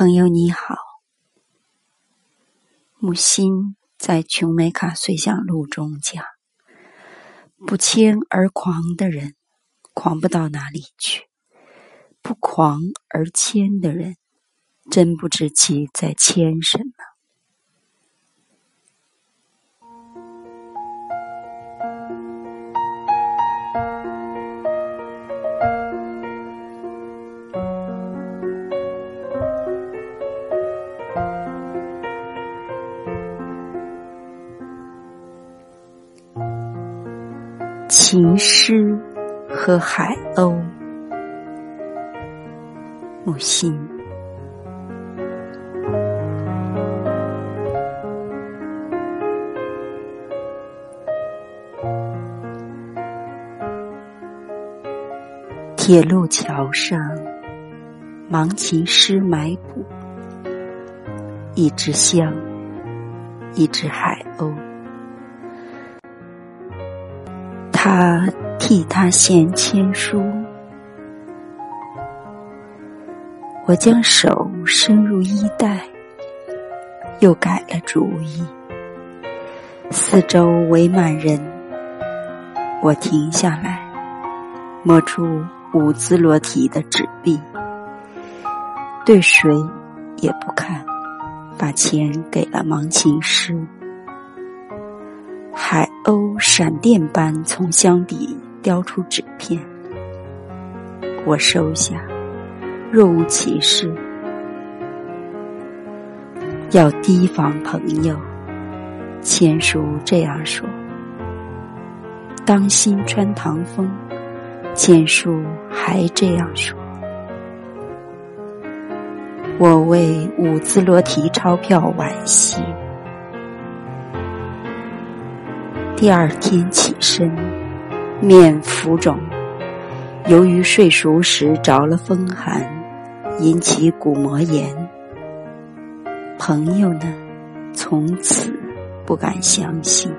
朋友你好，木心在《琼美卡随想录》中讲：不谦而狂的人，狂不到哪里去；不狂而谦的人，真不知其在谦什么。琴师和海鸥，木心。铁路桥上，盲琴师埋骨，一支香，一只海鸥。他替他献签书，我将手伸入衣袋，又改了主意。四周围满人，我停下来，摸出五字裸体的纸币，对谁也不看，把钱给了盲琴师。海鸥闪电般从箱底叼出纸片，我收下，若无其事。要提防朋友，签书这样说：当心穿堂风。签书还这样说：我为五字裸体钞票惋惜。第二天起身，面浮肿，由于睡熟时着了风寒，引起骨膜炎。朋友呢，从此不敢相信。